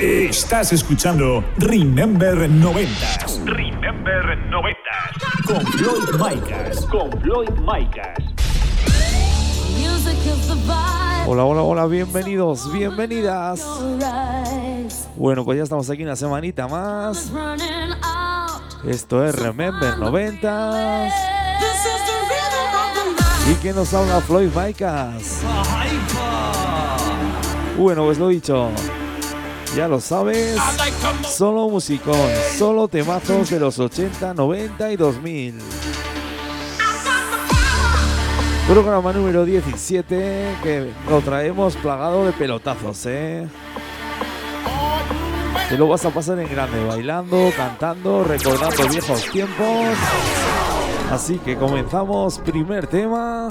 Estás escuchando Remember 90. Remember 90. Con Floyd Micas. Con Floyd Micas. Hola, hola, hola, bienvenidos, bienvenidas. Bueno, pues ya estamos aquí una semanita más. Esto es Remember 90. ¿Y que nos habla Floyd Micas? Bueno, pues lo dicho. Ya lo sabes, solo musicón, solo temazos de los 80, 90 y 2000. Programa número 17 que lo traemos plagado de pelotazos, ¿eh? Te lo vas a pasar en grande, bailando, cantando, recordando viejos tiempos. Así que comenzamos, primer tema.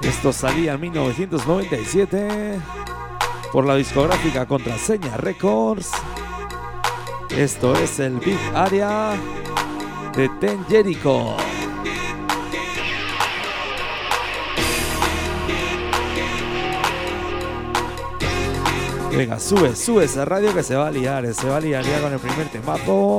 Esto salía en 1997 por la discográfica Contraseña Records. Esto es el Big Area de Ten Jericho. Venga, sube, sube esa radio que se va a liar, se va a liar ya con el primer temazo.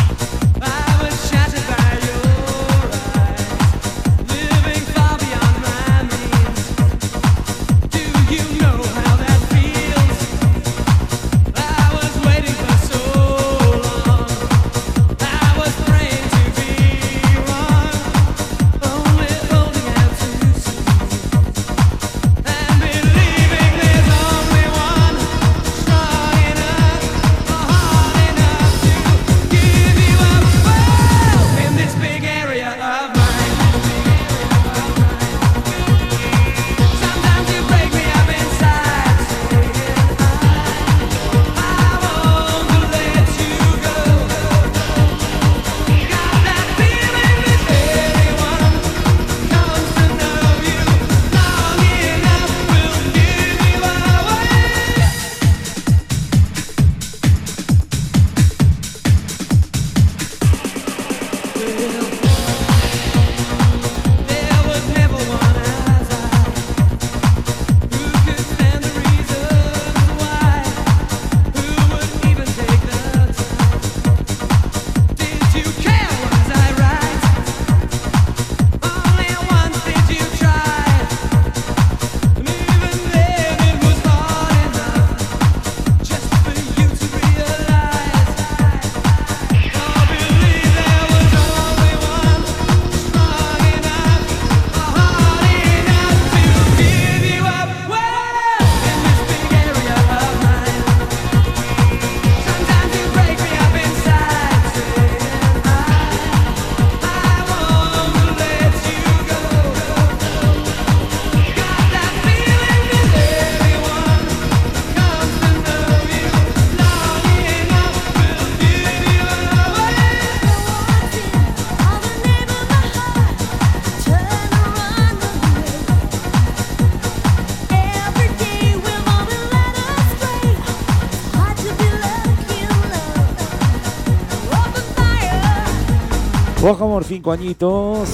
Bajamos cinco añitos.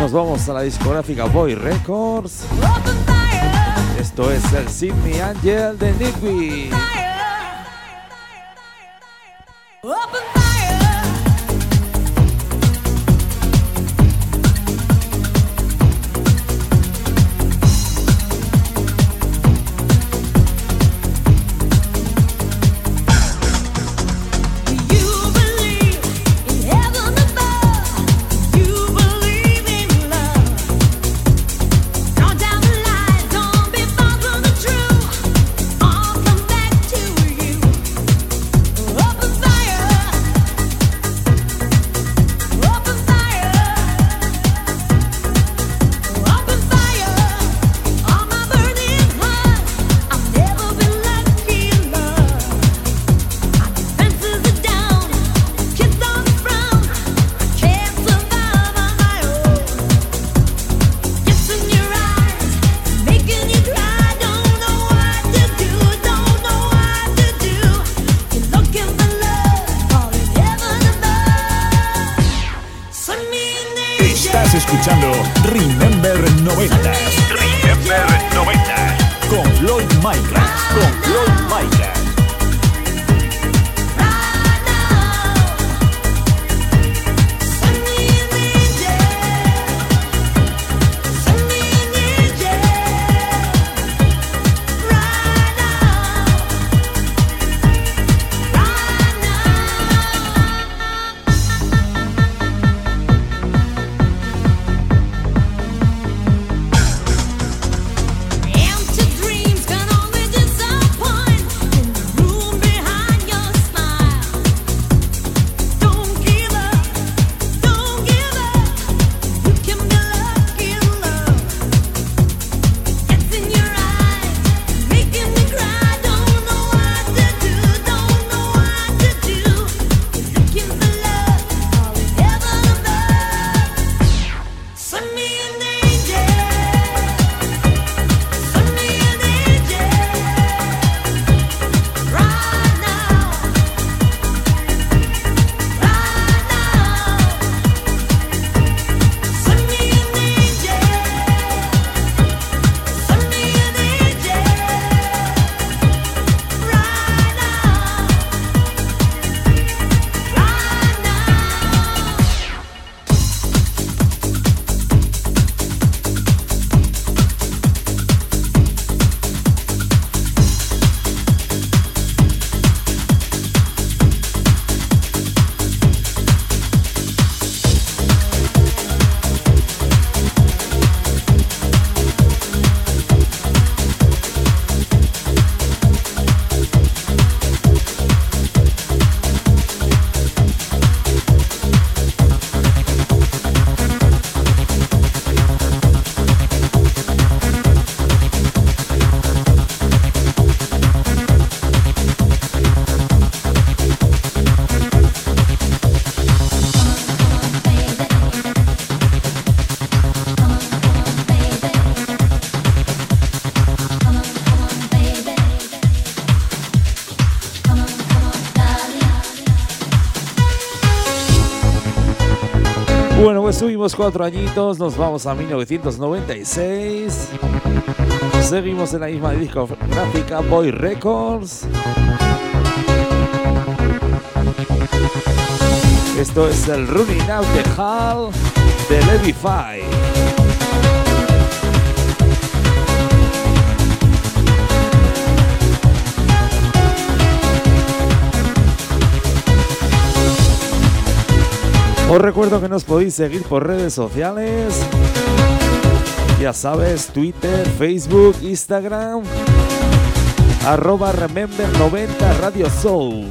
Nos vamos a la discográfica Boy Records. Esto es el Sydney Angel de Nigby. Subimos cuatro añitos, nos vamos a 1996. Seguimos en la misma discográfica Boy Records. Esto es el Running Out the Hall de Levi Five. Os recuerdo que nos podéis seguir por redes sociales. Ya sabes, Twitter, Facebook, Instagram. Arroba Remember 90 Radio Soul.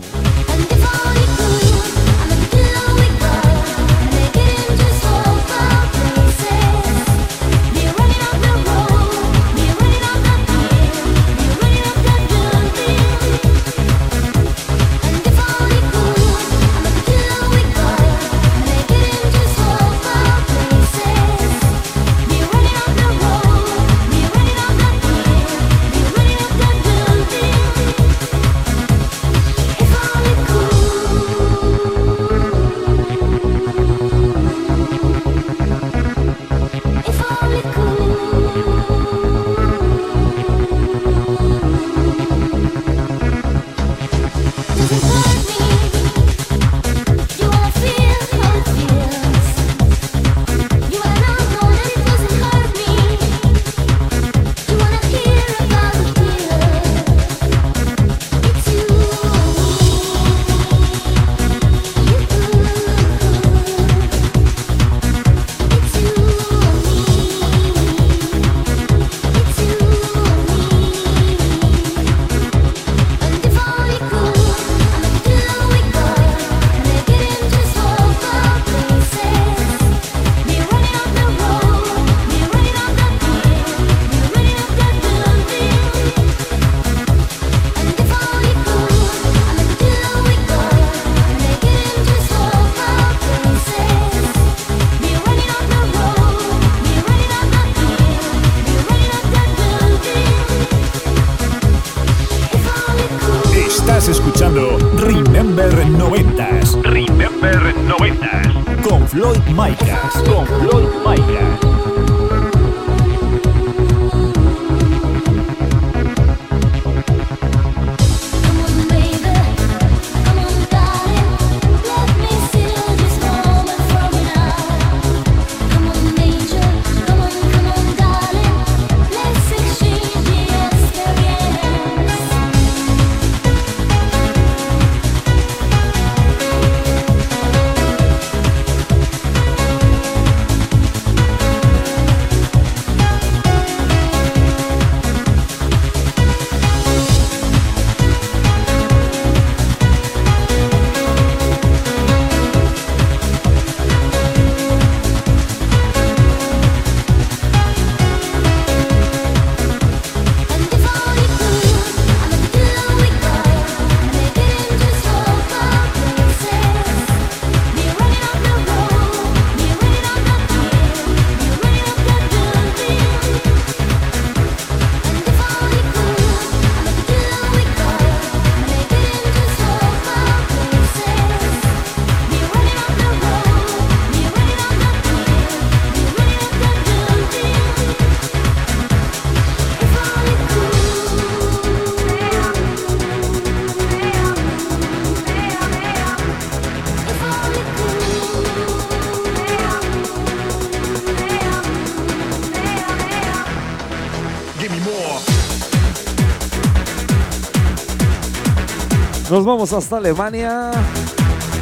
Nos vamos hasta Alemania.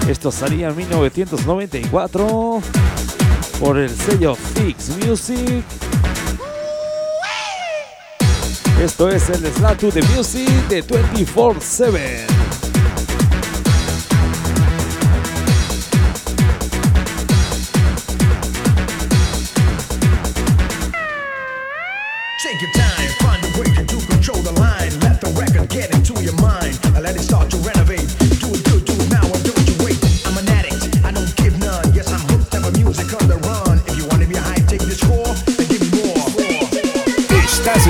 Esto salía en 1994 por el sello Fix Music. Esto es el Slatu de Music de 24-7.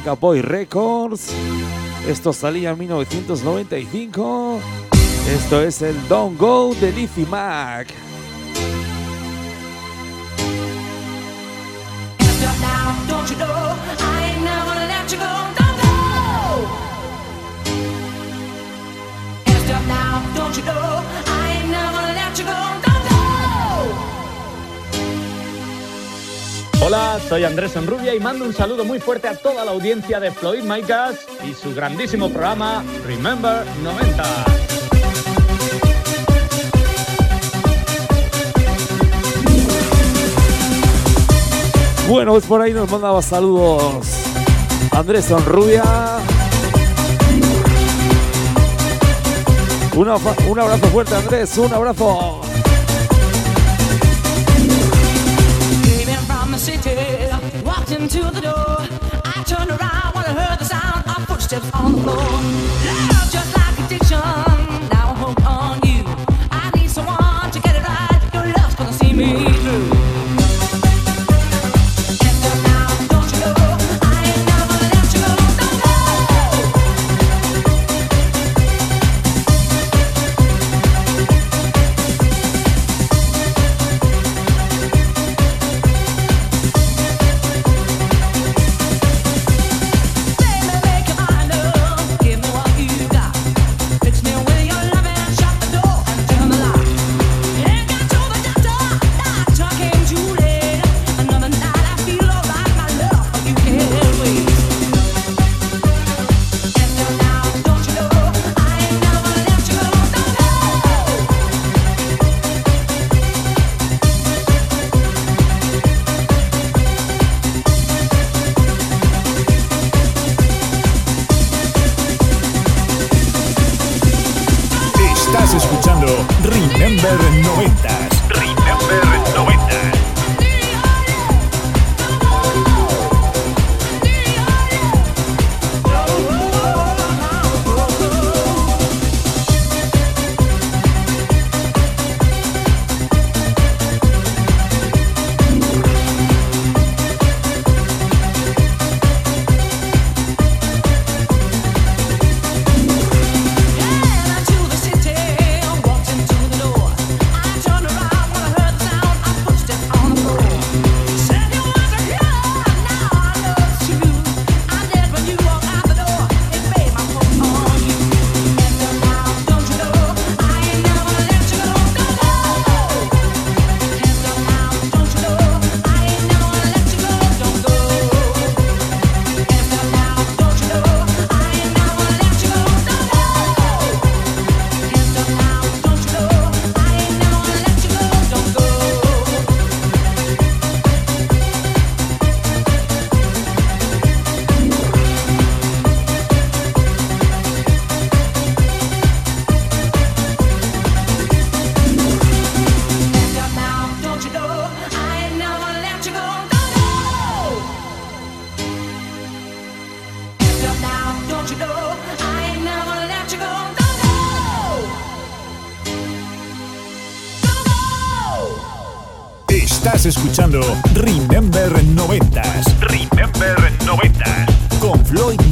Discográfica Boy Records. Esto salía en 1995. Esto es el Don't Go de Lizzie Mac. Soy Andrés Enrubia y mando un saludo muy fuerte a toda la audiencia de Floyd Micas y su grandísimo programa Remember 90. Bueno, pues por ahí nos mandaba saludos Andrés Sonrubia. Un abrazo fuerte, Andrés, un abrazo. Into the door. I turned around when I heard the sound of footsteps on the floor.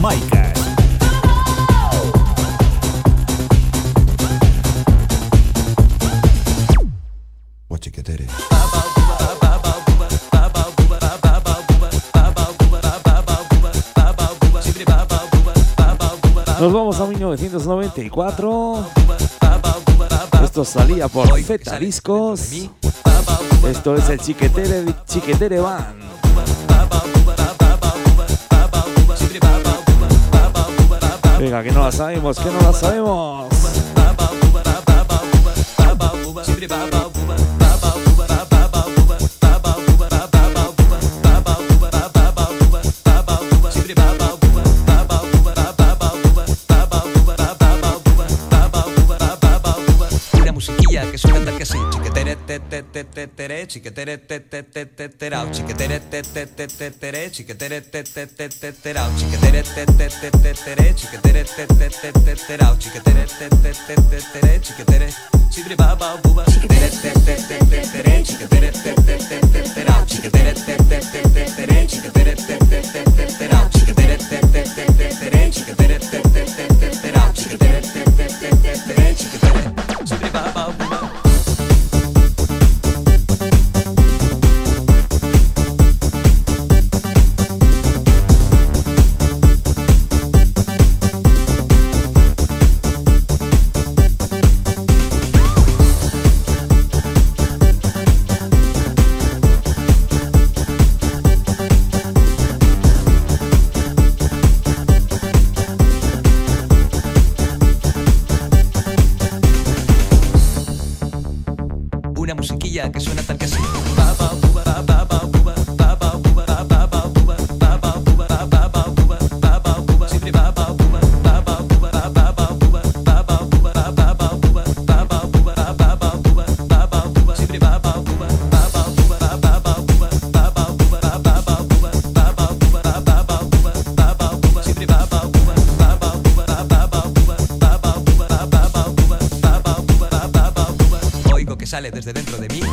Micas. Nos vamos a 1994. Esto salía por Zeta Discos. Esto es el Chiquetere, Chiquetere Band. Que no la sabemos, que no la sabemos. tere te te te tere chica tere te te te te terau chica tere te te te te tere chica tere te te te te terau chica tere te te te te tere chica tere te te te te terau chica tere te te te te tere chica tere chibri baba buba chica tere te te te te tere chica tere te te te te terau chica tere te te te te tere chica tere te te te te terau chica tere te te te te tere chica tere te te te te terau chica tere te te te te tere chica tere chibri baba buba sale desde dentro de mí.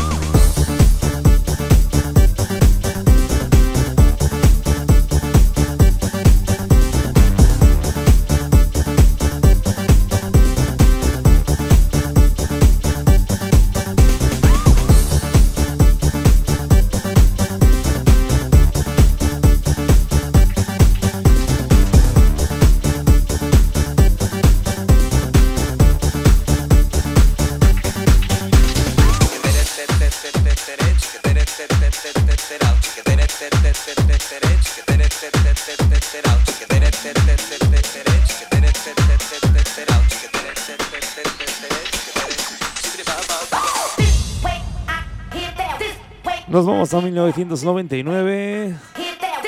Vamos a 1999.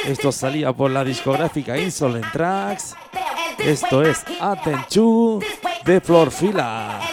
Esto salía por la discográfica Insolent Tracks. Esto es Atenchu de Florfila.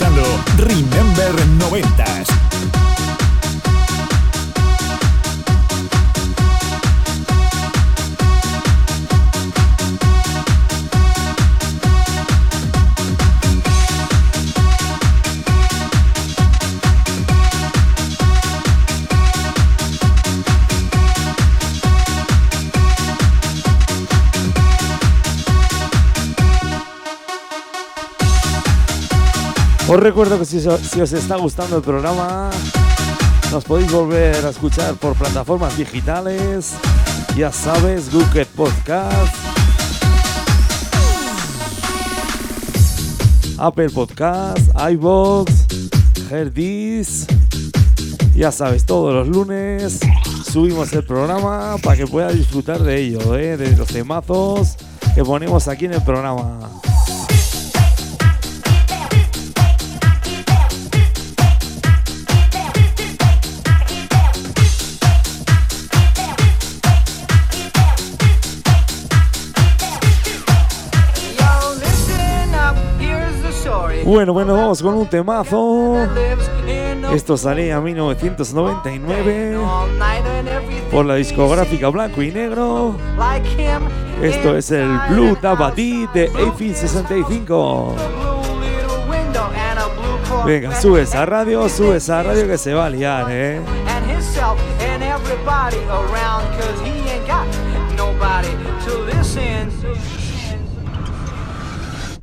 Remember 90s. Os recuerdo que si, os- está gustando el programa, nos podéis volver a escuchar por plataformas digitales. Ya sabes, Google Podcast, Apple Podcast, iBox, Herdis. Ya sabes, todos los lunes subimos el programa para que puedas disfrutar de ello, ¿eh? de los temazos que ponemos aquí en el programa. Bueno, bueno, vamos con un temazo. Esto salía en 1999 all night and everything por la discográfica Blanco y Negro. Esto es el Blue Dabadi de AFI 65. Blue little window and a blue Corvette. Venga, sube esa radio, sube esa radio que se va a liar, eh.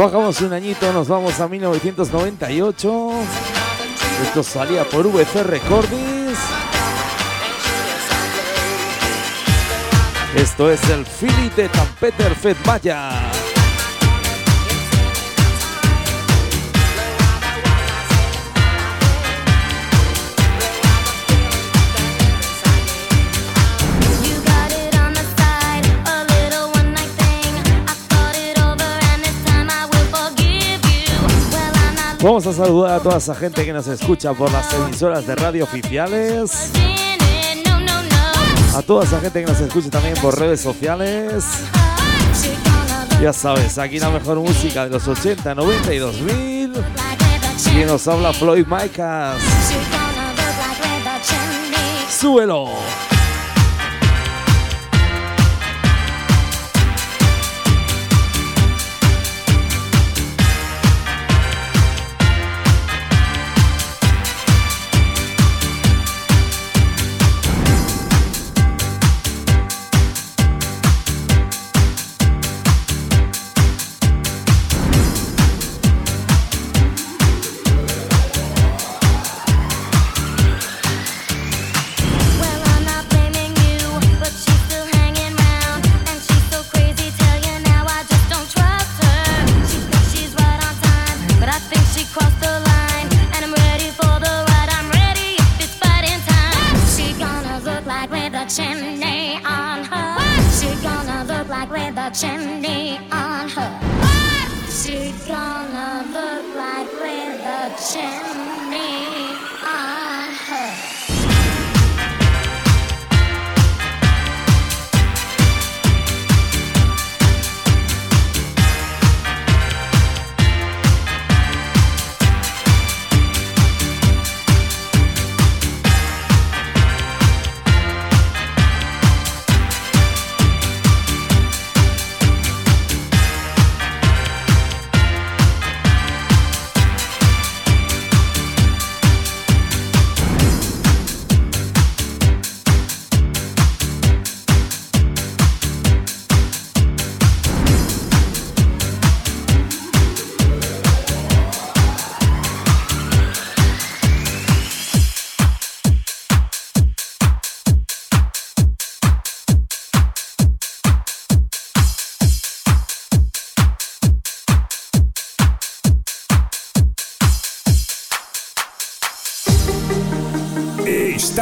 Bajamos un añito, nos vamos a 1998. Esto salía por VC Recordings. Esto es el Philly de Tampeter Fed Maya. Vamos a saludar a toda esa gente que nos escucha por las emisoras de radio oficiales. A toda esa gente que nos escucha también por redes sociales. Ya sabes, aquí la mejor música de los 80, 90 y 2000. like with a Y nos habla Floyd Micas. ¡Súbelo!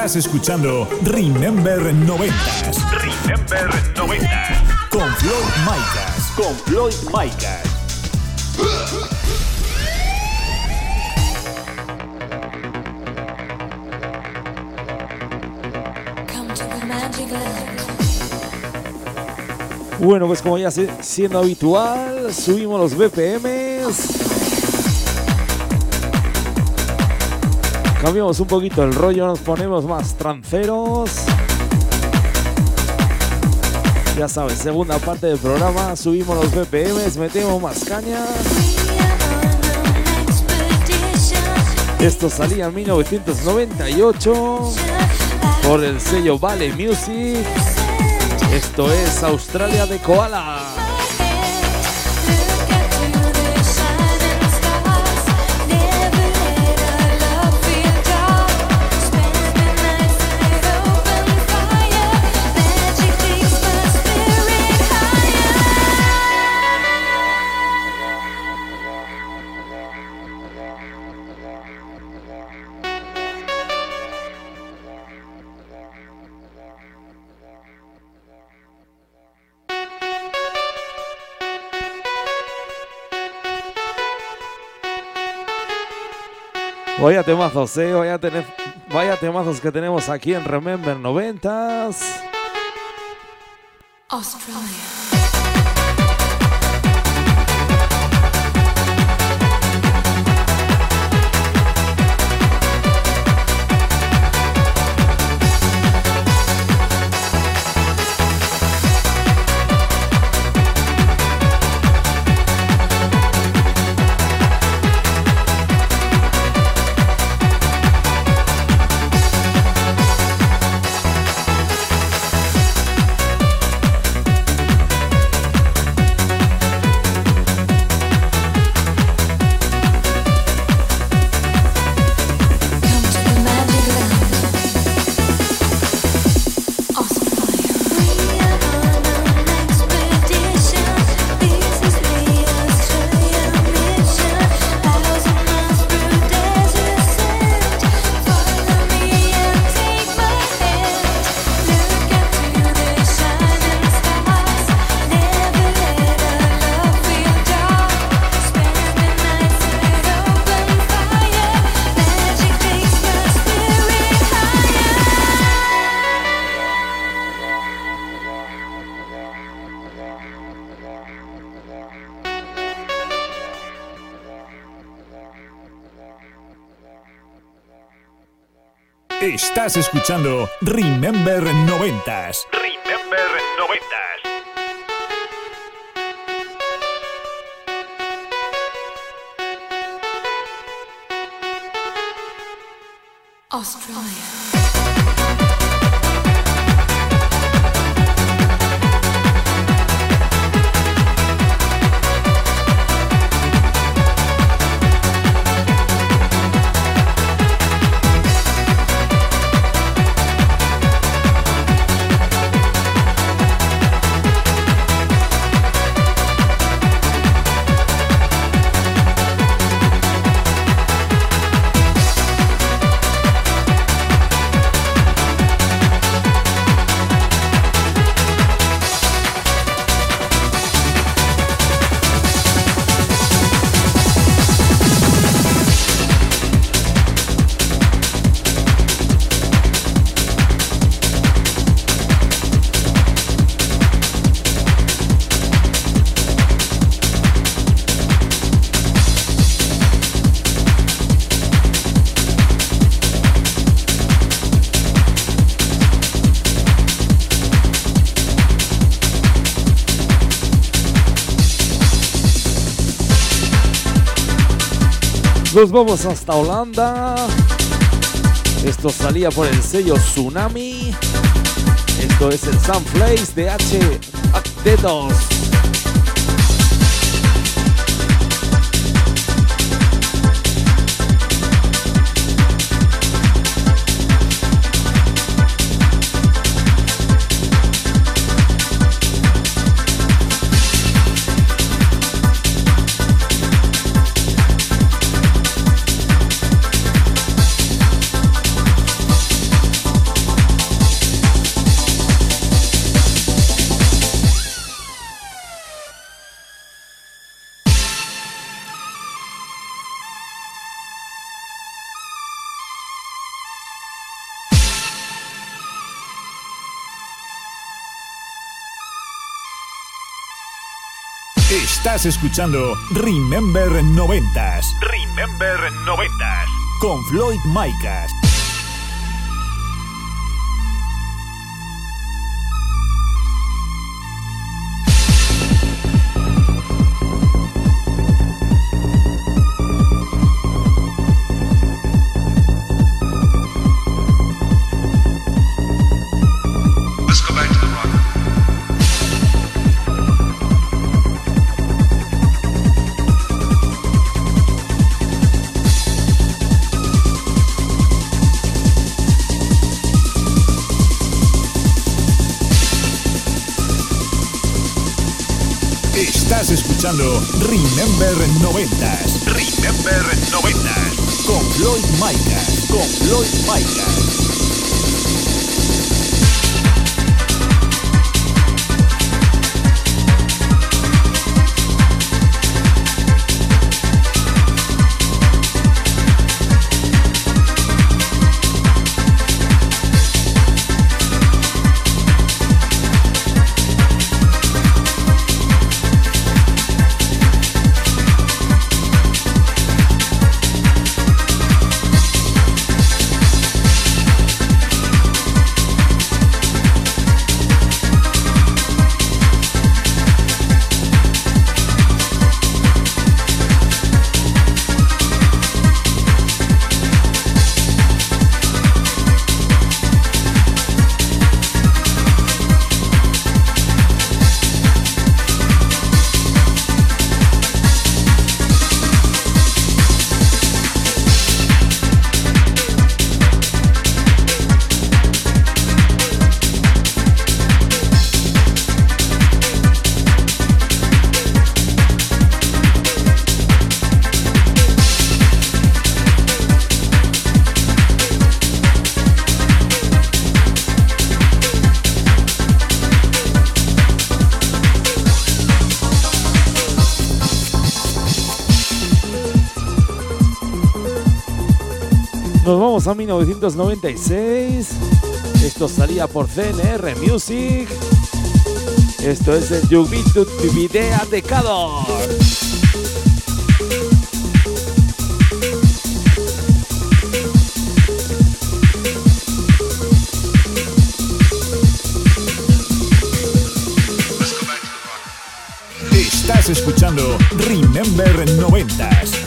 Estás escuchando Remember 90 Remember 90. con Floyd Micas. Con Floyd Micas. Bueno, pues como ya se- siendo habitual, subimos los BPMs. Cambiamos un poquito el rollo, nos ponemos más tranceros. Ya sabes, segunda parte del programa, subimos los BPMs, metemos más caña. Esto salía en 1998 por el sello Vale Music. Esto es Australia de Koala. Vaya temazos, eh. Vaya, tene- vaya temazos que tenemos aquí en Remember 90s. Australia. Estás escuchando Remember 90s. Nos vamos hasta Holanda. Esto salía por el sello Tsunami. Esto es el Sunflames de H. Dedos. Estás escuchando Remember 90s Remember 90s. con Floyd Micas. Remember 90s Remember 90s. con Floyd Micas. Con Floyd Micas. 1996. Esto salía por CNR Music. Esto es el Yubitu Tibidea de Cador. Estás escuchando Remember 90s.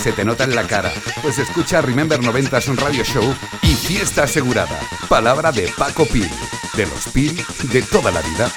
Se te nota en la cara. Pues escucha Remember 90 un radio show y fiesta asegurada. Palabra de Paco Pil. De los Pil de toda la vida.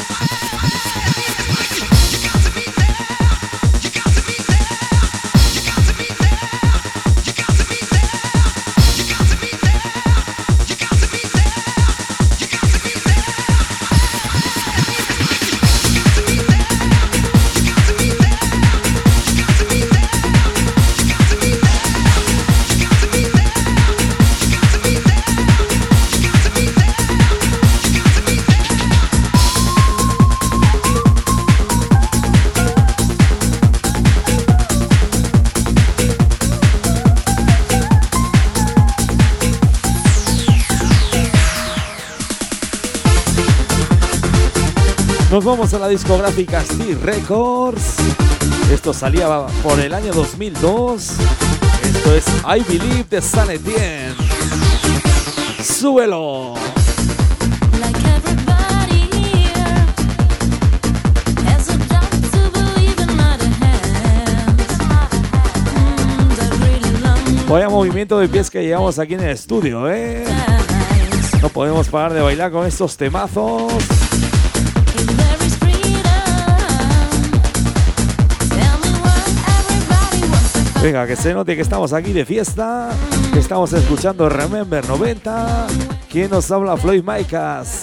Nos vamos a la discográfica Steel Records. Esto salía por el año 2002. Esto es I Believe de San Etienne. ¡Súbelo! Mm, Vaya movimiento de pies que llevamos aquí en el estudio, ¿eh? No podemos parar de bailar con estos temazos. Venga, que se note que estamos aquí de fiesta, que estamos escuchando Remember 90. ¿Quién nos habla? Floyd Maicas.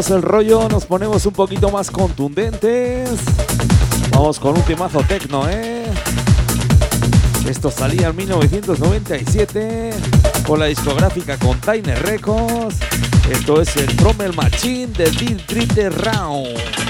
Cambiamos el rollo, nos ponemos un poquito más contundentes. Vamos con un temazo tecno, ¿eh? Esto salía en 1997 por la discográfica Container Records. Esto es el Trommel Machine de Deep Drifter Round.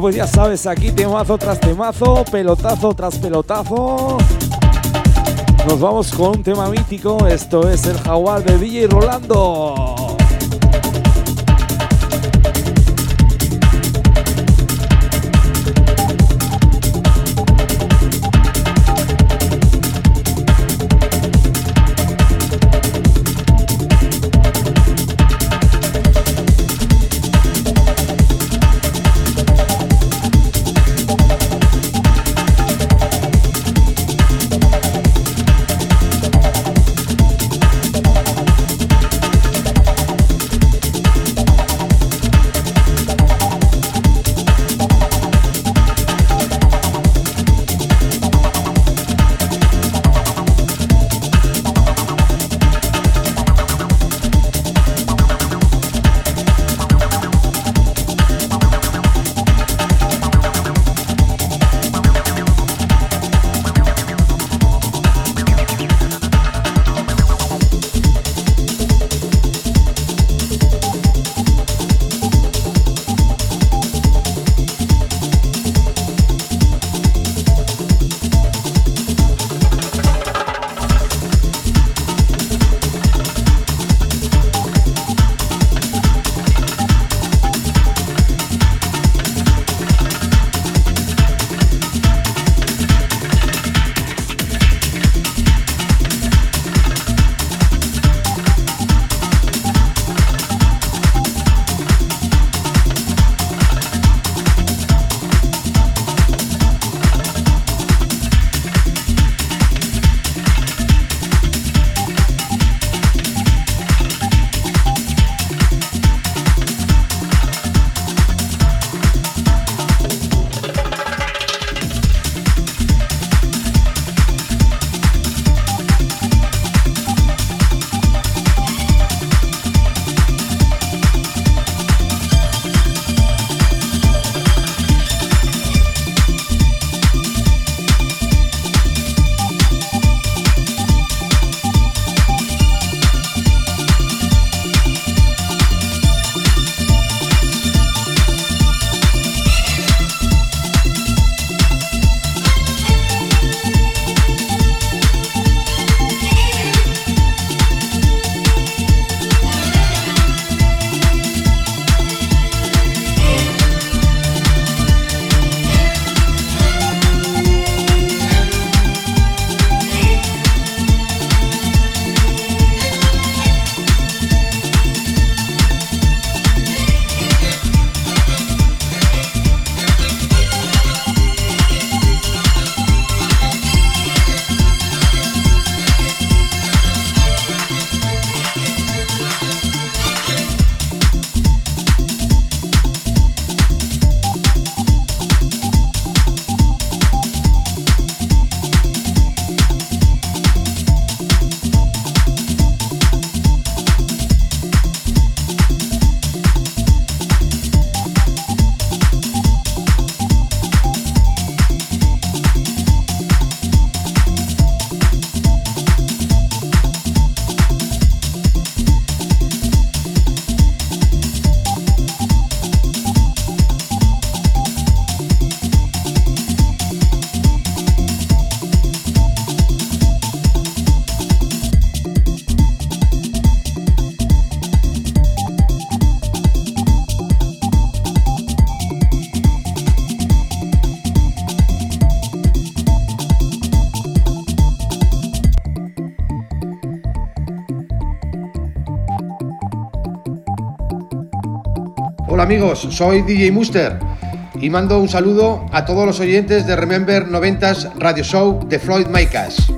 Pues ya sabes, aquí temazo tras temazo, pelotazo tras pelotazo. Nos vamos con un tema mítico, esto es el jaguar de DJ Rolando. Hola amigos, soy DJ Muster y mando un saludo a todos los oyentes de Remember 90s Radio Show de Floyd Micas.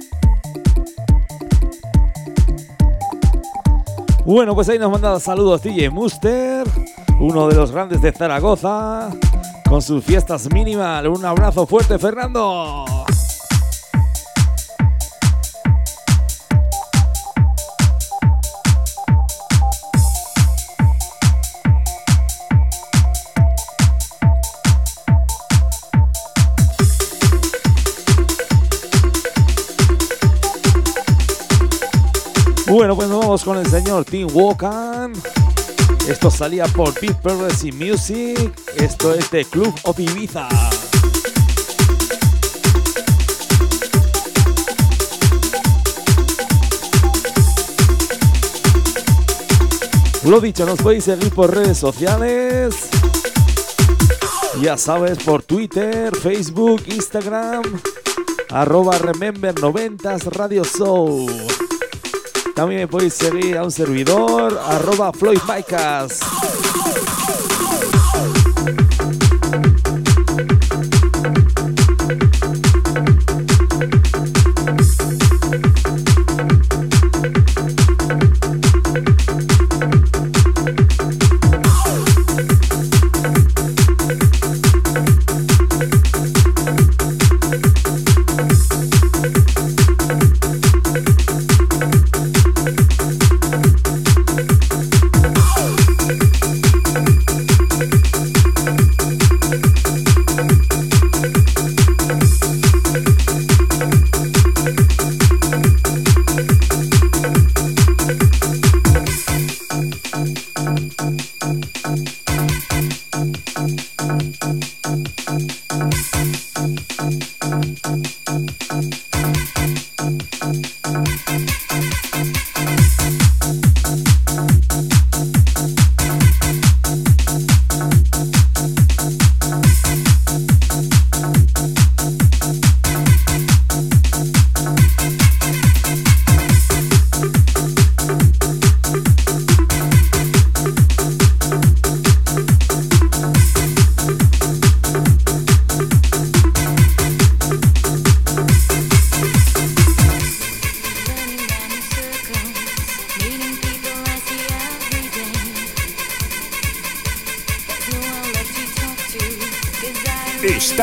Bueno, pues ahí nos manda saludos DJ Muster, uno de los grandes de Zaragoza, con sus fiestas minimal. Un abrazo fuerte, Fernando. Con el señor Tim Wokan. Esto salía por Big Progressive Music. Esto es de Club of Ibiza. Lo dicho, nos podéis seguir por redes sociales. Ya sabes, por Twitter, Facebook, Instagram, arroba Remember 90s Radio Show. También me podéis seguir a un servidor, arroba Floyd Micas.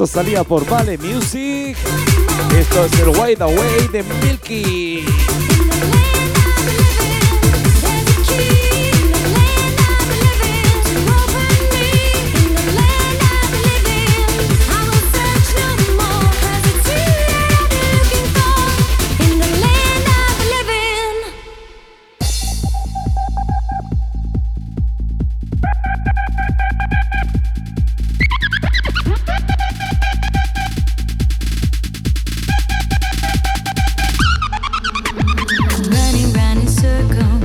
Esto salía por Vale Music. Esto es el Wide Away de Milky.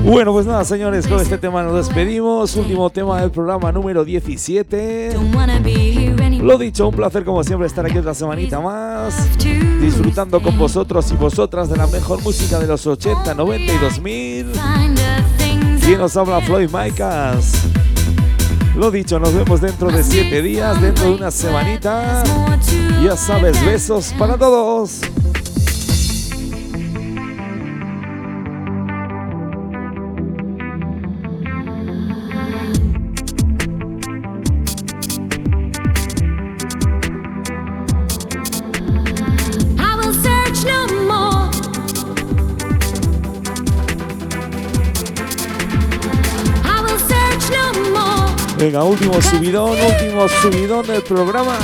Bueno, pues nada, señores, con este tema nos despedimos. Último tema del programa número 17. Lo dicho, un placer como siempre estar aquí otra semanita más, disfrutando con vosotros y vosotras de la mejor música de los 80, 90 y 2000. ¿Quién nos habla? Floyd Micas. Lo dicho, nos vemos dentro de 7 días, dentro de una semanita. Ya sabes, besos para todos. Venga, último subidón, último subidón del programa.